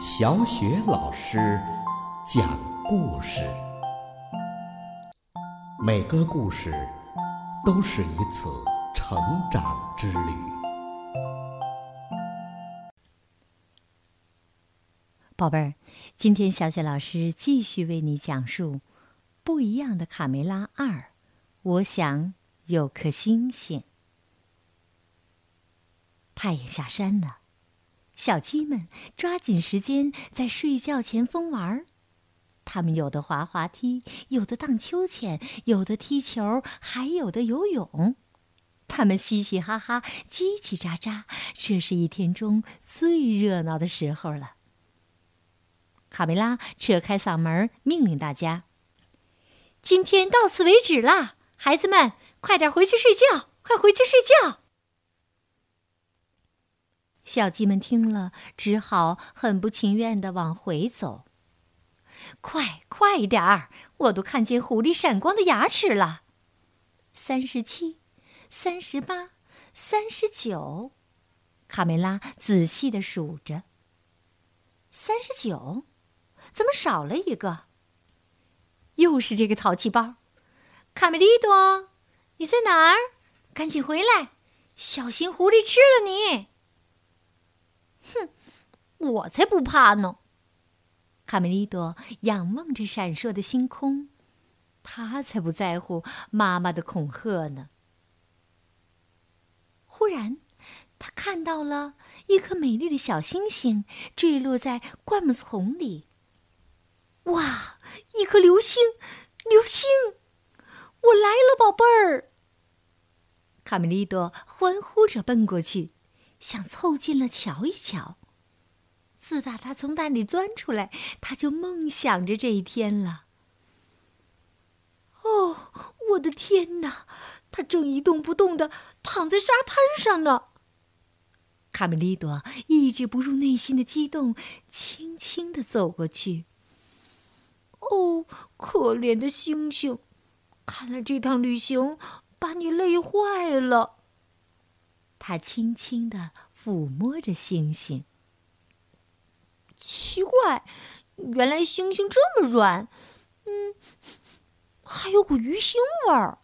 小雪老师讲故事，每个故事都是一次成长之旅。宝贝儿，今天小雪老师继续为你讲述《不一样的卡梅拉二》。我想有颗星星。太阳下山了，小鸡们抓紧时间在睡觉前疯玩儿。他们有的滑滑梯，有的荡秋千，有的踢球，还有的游泳。他们嘻嘻哈哈，叽叽喳喳，这是一天中最热闹的时候了。卡梅拉扯开嗓门命令大家：“今天到此为止啦，孩子们，快点回去睡觉，快回去睡觉。”小鸡们听了，只好很不情愿的往回走。快，快点儿！我都看见狐狸闪光的牙齿了。三十七，三十八，三十九，卡梅拉仔细的数着。三十九，怎么少了一个？又是这个淘气包，卡梅利多，你在哪儿？赶紧回来，小心狐狸吃了你！哼，我才不怕呢！卡梅利多仰望着闪烁的星空，他才不在乎妈妈的恐吓呢。忽然，他看到了一颗美丽的小星星坠落在灌木丛里。哇，一颗流星！流星！我来了，宝贝儿！卡梅利多欢呼着奔过去。想凑近了瞧一瞧。自打他从蛋里钻出来，他就梦想着这一天了。哦，我的天哪！他正一动不动的躺在沙滩上呢。卡梅利多抑制不住内心的激动，轻轻的走过去。哦，可怜的星星，看来这趟旅行把你累坏了。他轻轻地抚摸着星星。奇怪，原来星星这么软，嗯，还有股鱼腥味儿。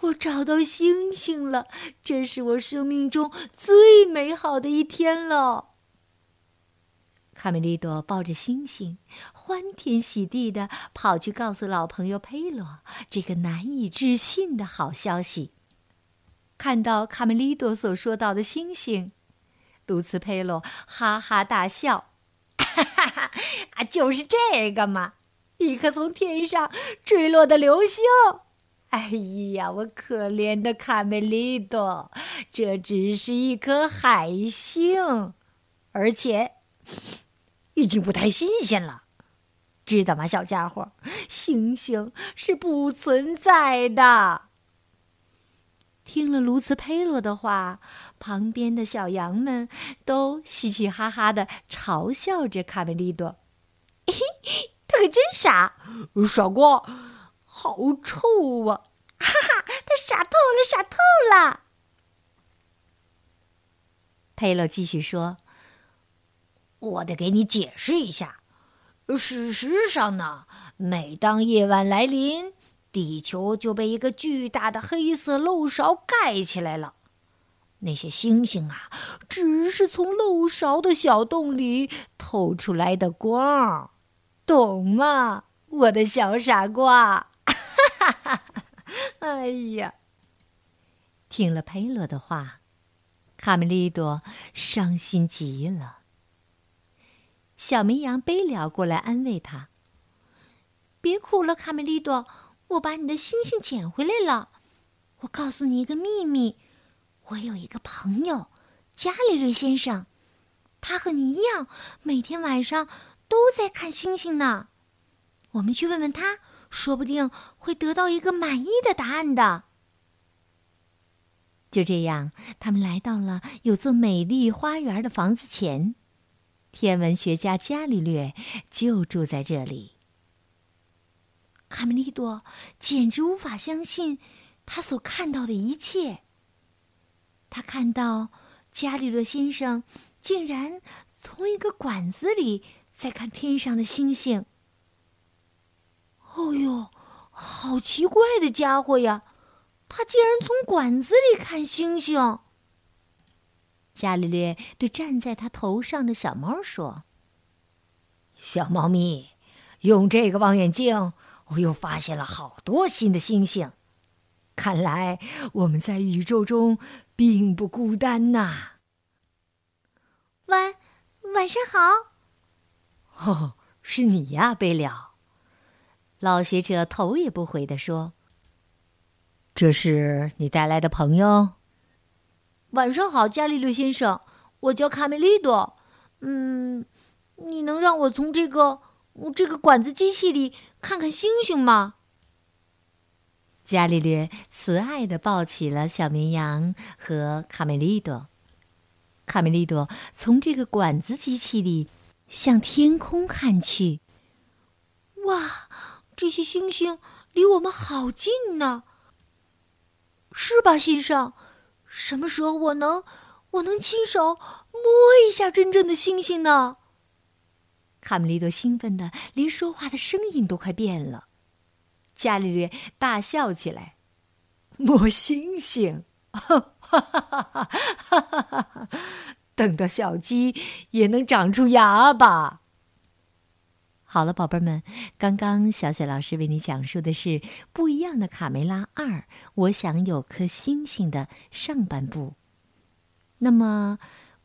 我找到星星了，这是我生命中最美好的一天了。卡梅利多抱着星星，欢天喜地的跑去告诉老朋友佩罗这个难以置信的好消息。看到卡梅利多所说到的星星，卢茨佩洛哈哈大笑：“哈哈哈，啊，就是这个嘛，一颗从天上坠落的流星。哎呀，我可怜的卡梅利多，这只是一颗海星，而且已经不太新鲜了，知道吗，小家伙？星星是不存在的。”听了卢茨佩洛的话，旁边的小羊们都嘻嘻哈哈的嘲笑着卡梅利多。嘿，他可真傻，傻瓜，好臭啊！哈哈，他傻透了，傻透了。佩洛继续说：“我得给你解释一下，事实上呢，每当夜晚来临。”地球就被一个巨大的黑色漏勺盖起来了。那些星星啊，只是从漏勺的小洞里透出来的光，懂吗，我的小傻瓜？哎呀，听了佩洛的话，卡梅利多伤心极了。小绵羊贝了过来安慰他：“别哭了，卡梅利多。”我把你的星星捡回来了。我告诉你一个秘密，我有一个朋友，伽利略先生，他和你一样，每天晚上都在看星星呢。我们去问问他，说不定会得到一个满意的答案的。就这样，他们来到了有座美丽花园的房子前，天文学家伽利略就住在这里。卡梅利多简直无法相信他所看到的一切。他看到伽利略先生竟然从一个管子里在看天上的星星。哦呦，好奇怪的家伙呀！他竟然从管子里看星星。伽利略对站在他头上的小猫说：“小猫咪，用这个望远镜，我又发现了好多新的星星。看来我们在宇宙中并不孤单呐。”晚晚上好。哦，是你呀，贝了。老学者头也不回地说：“这是你带来的朋友。”晚上好，伽利略先生，我叫卡梅利多。嗯，你能让我从这个这个管子机器里看看星星吗？伽利略慈爱的抱起了小绵羊和卡梅利多。卡梅利多从这个管子机器里向天空看去。哇，这些星星离我们好近呢，是吧，先生？什么时候我能，我能亲手摸一下真正的星星呢？卡梅利多兴奋的连说话的声音都快变了。伽利略大笑起来：“摸星星，哈哈哈哈哈哈！等到小鸡也能长出牙吧？”好了，宝贝们，刚刚小雪老师为你讲述的是《不一样的卡梅拉二》，我想有颗星星的上半部。那么，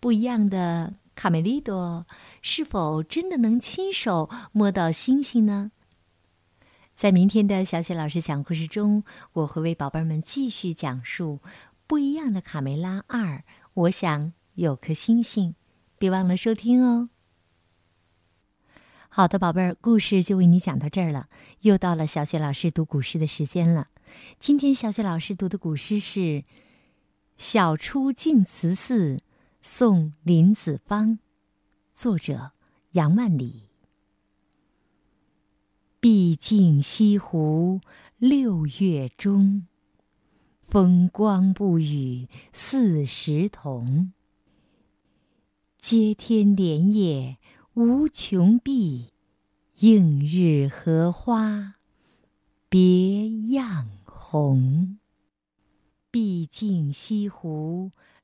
不一样的卡梅利多是否真的能亲手摸到星星呢？在明天的小雪老师讲故事中，我会为宝贝们继续讲述《不一样的卡梅拉二》，我想有颗星星，别忘了收听哦。好的，宝贝儿，故事就为你讲到这儿了。又到了小雪老师读古诗的时间了。今天小雪老师读的古诗是《晓出净慈寺送林子方》，作者杨万里。毕竟西湖六月中，风光不与四时同。接天莲叶。无穷碧，映日荷花别样红。毕竟西湖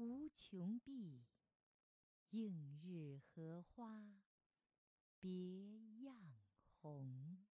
无穷碧，映日荷花别样红。